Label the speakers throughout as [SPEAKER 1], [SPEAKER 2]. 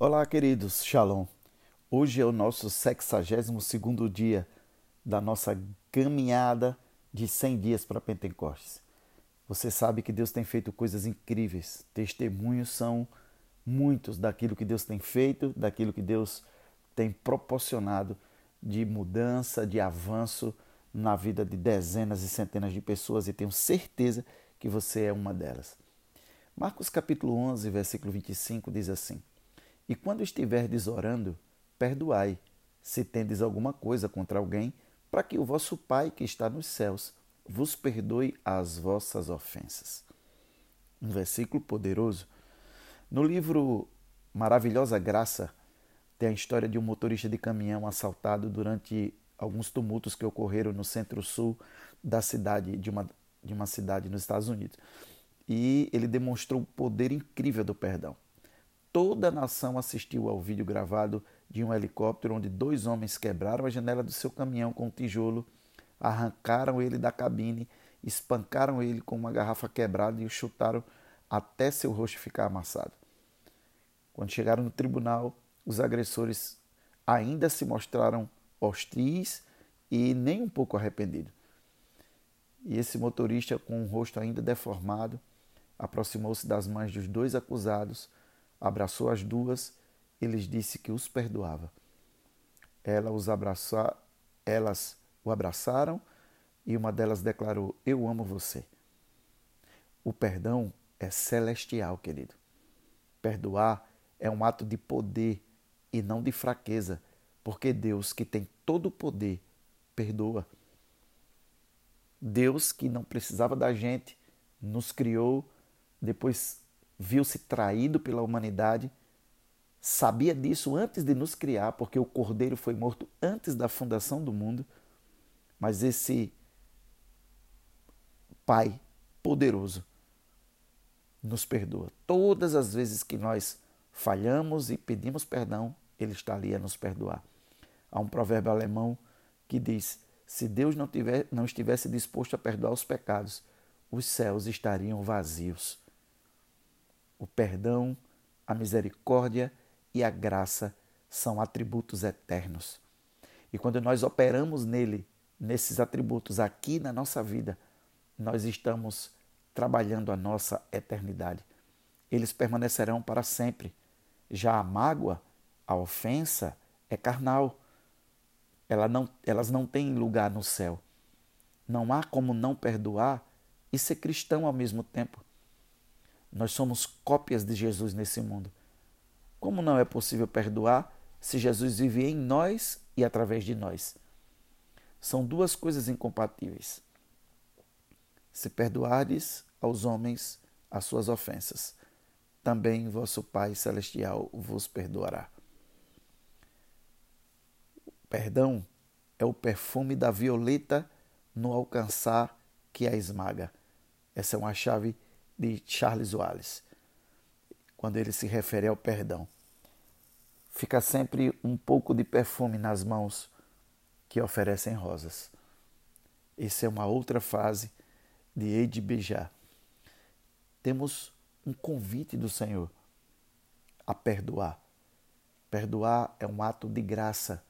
[SPEAKER 1] Olá, queridos, Shalom. Hoje é o nosso 62 dia da nossa caminhada de 100 dias para Pentecostes. Você sabe que Deus tem feito coisas incríveis. Testemunhos são muitos daquilo que Deus tem feito, daquilo que Deus tem proporcionado de mudança, de avanço na vida de dezenas e centenas de pessoas e tenho certeza que você é uma delas. Marcos capítulo 11, versículo 25 diz assim: e quando estiverdes orando, perdoai, se tendes alguma coisa contra alguém, para que o vosso Pai que está nos céus vos perdoe as vossas ofensas. Um versículo poderoso. No livro Maravilhosa Graça, tem a história de um motorista de caminhão assaltado durante alguns tumultos que ocorreram no centro-sul da cidade, de uma, de uma cidade nos Estados Unidos. E ele demonstrou o poder incrível do perdão toda a nação assistiu ao vídeo gravado de um helicóptero onde dois homens quebraram a janela do seu caminhão com um tijolo, arrancaram ele da cabine, espancaram ele com uma garrafa quebrada e o chutaram até seu rosto ficar amassado. Quando chegaram no tribunal, os agressores ainda se mostraram hostis e nem um pouco arrependidos. E esse motorista, com o rosto ainda deformado, aproximou-se das mães dos dois acusados abraçou as duas e lhes disse que os perdoava. Ela os abraça, elas o abraçaram e uma delas declarou: Eu amo você. O perdão é celestial, querido. Perdoar é um ato de poder e não de fraqueza, porque Deus, que tem todo o poder, perdoa. Deus, que não precisava da gente, nos criou, depois viu-se traído pela humanidade, sabia disso antes de nos criar, porque o Cordeiro foi morto antes da fundação do mundo, mas esse Pai poderoso nos perdoa. Todas as vezes que nós falhamos e pedimos perdão, Ele está ali a nos perdoar. Há um provérbio alemão que diz: se Deus não, tiver, não estivesse disposto a perdoar os pecados, os céus estariam vazios o perdão, a misericórdia e a graça são atributos eternos. E quando nós operamos nele, nesses atributos aqui na nossa vida, nós estamos trabalhando a nossa eternidade. Eles permanecerão para sempre. Já a mágoa, a ofensa, é carnal. Ela não, elas não têm lugar no céu. Não há como não perdoar e ser cristão ao mesmo tempo. Nós somos cópias de Jesus nesse mundo. Como não é possível perdoar se Jesus vive em nós e através de nós? São duas coisas incompatíveis. Se perdoardes aos homens as suas ofensas, também vosso Pai Celestial vos perdoará. Perdão é o perfume da violeta no alcançar que a esmaga. Essa é uma chave de Charles Wallace, quando ele se refere ao perdão. Fica sempre um pouco de perfume nas mãos que oferecem rosas. Essa é uma outra fase de Eide Bejar. Temos um convite do Senhor a perdoar. Perdoar é um ato de graça,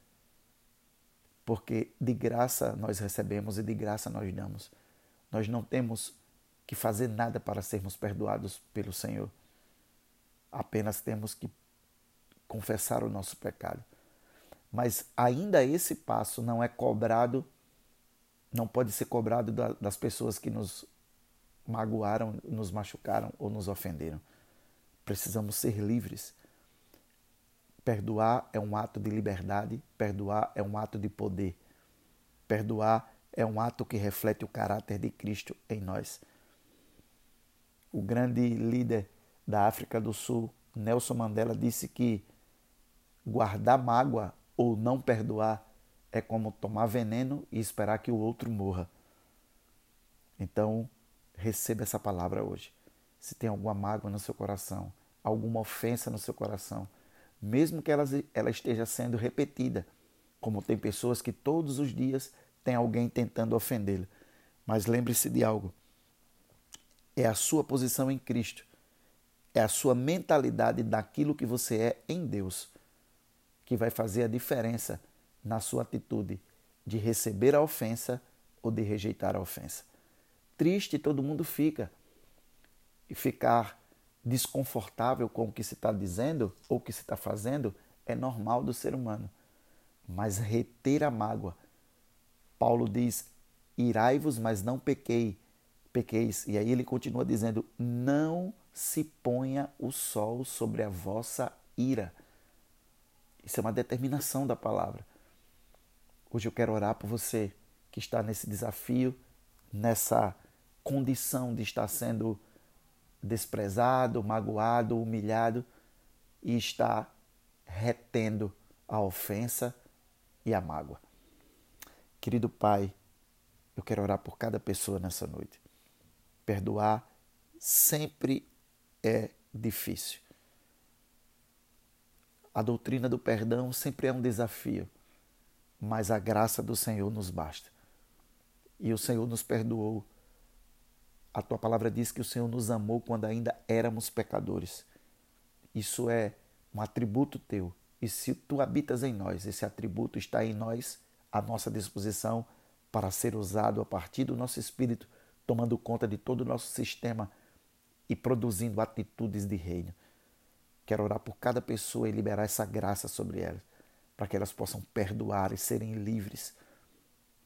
[SPEAKER 1] porque de graça nós recebemos e de graça nós damos. Nós não temos que fazer nada para sermos perdoados pelo Senhor. Apenas temos que confessar o nosso pecado. Mas ainda esse passo não é cobrado, não pode ser cobrado das pessoas que nos magoaram, nos machucaram ou nos ofenderam. Precisamos ser livres. Perdoar é um ato de liberdade, perdoar é um ato de poder. Perdoar é um ato que reflete o caráter de Cristo em nós o grande líder da África do Sul, Nelson Mandela, disse que guardar mágoa ou não perdoar é como tomar veneno e esperar que o outro morra. Então, receba essa palavra hoje. Se tem alguma mágoa no seu coração, alguma ofensa no seu coração, mesmo que ela, ela esteja sendo repetida, como tem pessoas que todos os dias tem alguém tentando ofendê-lo. Mas lembre-se de algo: é a sua posição em Cristo. É a sua mentalidade daquilo que você é em Deus que vai fazer a diferença na sua atitude de receber a ofensa ou de rejeitar a ofensa. Triste todo mundo fica. E ficar desconfortável com o que se está dizendo ou o que se está fazendo é normal do ser humano. Mas reter a mágoa. Paulo diz: irai-vos, mas não pequei, pequeis. E aí ele continua dizendo: não se ponha o sol sobre a vossa ira. Isso é uma determinação da palavra. Hoje eu quero orar por você que está nesse desafio, nessa condição de estar sendo desprezado, magoado, humilhado e está retendo a ofensa e a mágoa. Querido Pai, eu quero orar por cada pessoa nessa noite. Perdoar sempre é difícil. A doutrina do perdão sempre é um desafio, mas a graça do Senhor nos basta. E o Senhor nos perdoou. A tua palavra diz que o Senhor nos amou quando ainda éramos pecadores. Isso é um atributo teu. E se tu habitas em nós, esse atributo está em nós, à nossa disposição para ser usado a partir do nosso espírito, tomando conta de todo o nosso sistema e produzindo atitudes de reino. Quero orar por cada pessoa e liberar essa graça sobre elas, para que elas possam perdoar e serem livres.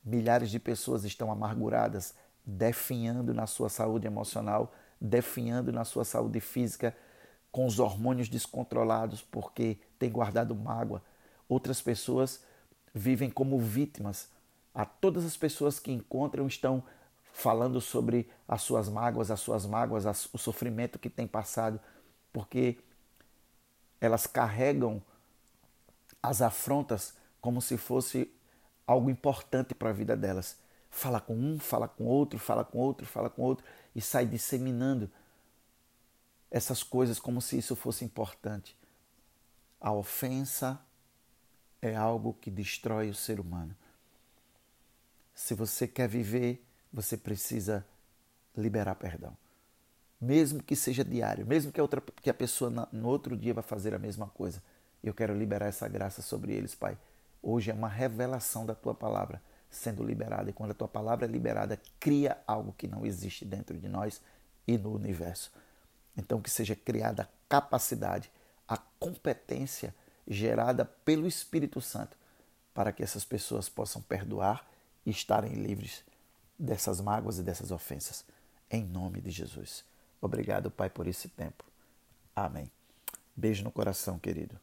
[SPEAKER 1] Milhares de pessoas estão amarguradas, definhando na sua saúde emocional, definhando na sua saúde física, com os hormônios descontrolados porque têm guardado mágoa. Outras pessoas vivem como vítimas. A todas as pessoas que encontram estão falando sobre as suas mágoas, as suas mágoas, o sofrimento que têm passado, porque elas carregam as afrontas como se fosse algo importante para a vida delas. Fala com um, fala com outro, fala com outro, fala com outro e sai disseminando essas coisas como se isso fosse importante. A ofensa é algo que destrói o ser humano. Se você quer viver, você precisa liberar perdão. Mesmo que seja diário, mesmo que a, outra, que a pessoa no outro dia vai fazer a mesma coisa. Eu quero liberar essa graça sobre eles, Pai. Hoje é uma revelação da tua palavra sendo liberada. E quando a tua palavra é liberada, cria algo que não existe dentro de nós e no universo. Então, que seja criada a capacidade, a competência gerada pelo Espírito Santo para que essas pessoas possam perdoar e estarem livres dessas mágoas e dessas ofensas. Em nome de Jesus. Obrigado, Pai, por esse tempo. Amém. Beijo no coração, querido.